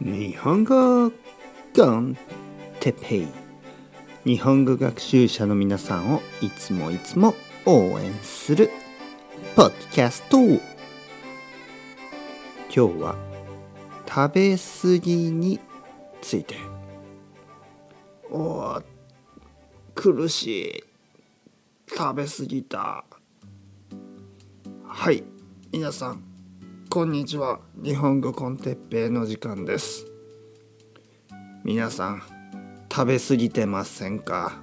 日本語コンテペイ。日本語学習者の皆さんをいつもいつも応援するポッドキャスト。今日は食べ過ぎについて。お苦しい。食べ過ぎた。はい皆さん。こんにちは。日本語コンテッペイの時間です。皆さん食べ過ぎてませんか？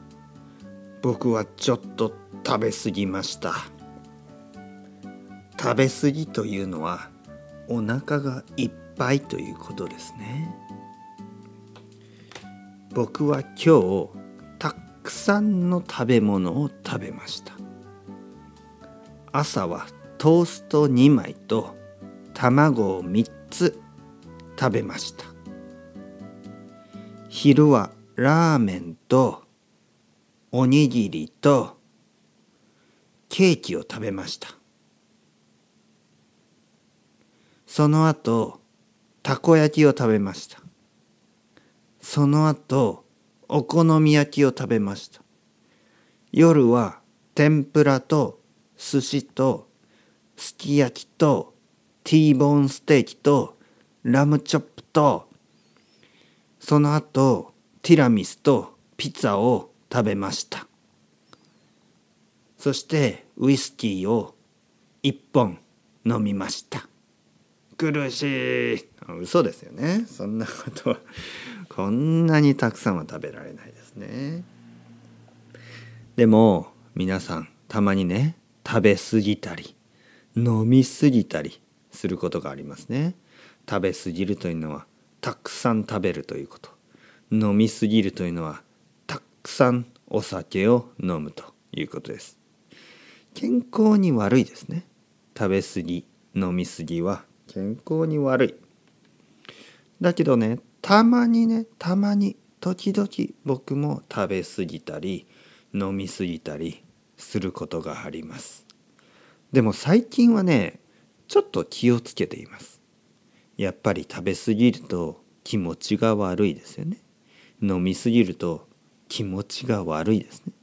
僕はちょっと食べ過ぎました。食べ過ぎというのはお腹がいっぱいということですね。僕は今日たくさんの食べ物を食べました。朝はトースト2枚と卵を3つ食べました。昼はラーメンとおにぎりとケーキを食べました。その後たこ焼きを食べました。その後お好み焼きを食べました。夜は天ぷらと寿司とすき焼きとティーボーンステーキとラムチョップとその後ティラミスとピザを食べました。そしてウイスキーを1本飲みました。苦しい。嘘ですよね。そんなことはこんなにたくさんは食べられないですね。でも皆さんたまにね食べ過ぎたり飲み過ぎたりすることがありますね。食べ過ぎるというのはたくさん食べるということ。飲み過ぎるというのはたくさんお酒を飲むということです。健康に悪いですね。食べ過ぎ飲み過ぎは健康に悪い。だけどねたまにねたまに時々僕も食べ過ぎたり飲み過ぎたりすることがあります。でも最近はねちょっと気をつけています。やっぱり食べ過ぎると気持ちが悪いですよね。飲み過ぎると気持ちが悪いですね。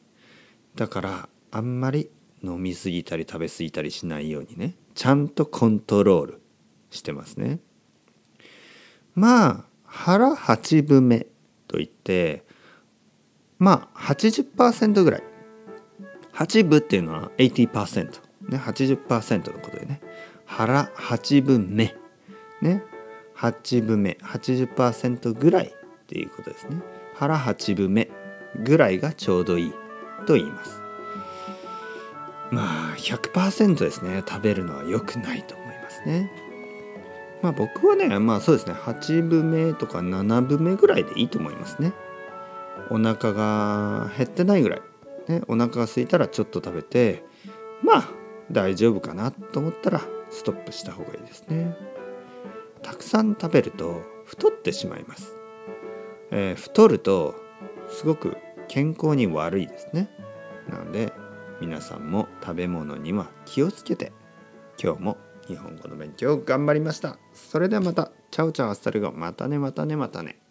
だからあんまり飲み過ぎたり食べ過ぎたりしないようにねちゃんとコントロールしてますね。まあ腹八分目といってまあ80%ぐらい。8分っていうのは80%ね80%のことでね。腹8分目。ね。8分目80%ぐらいっていうことですね。腹8分目ぐらいがちょうどいいと言います。まあ100%ですね。食べるのは良くないと思いますね。まあ僕はねまあそうですね。8分目とか7分目ぐらいでいいと思いますね。お腹が減ってないぐらい、ね、お腹が空いたらちょっと食べてまあ大丈夫かなと思ったらストップした方がいいですね。たくさん食べると太ってしまいます。えー、太るとすごく健康に悪いですね。なので皆さんも食べ物には気をつけて今日も日本語の勉強頑張りました。それではまた。 Ciao ciao hasta luego またねまたねまたね。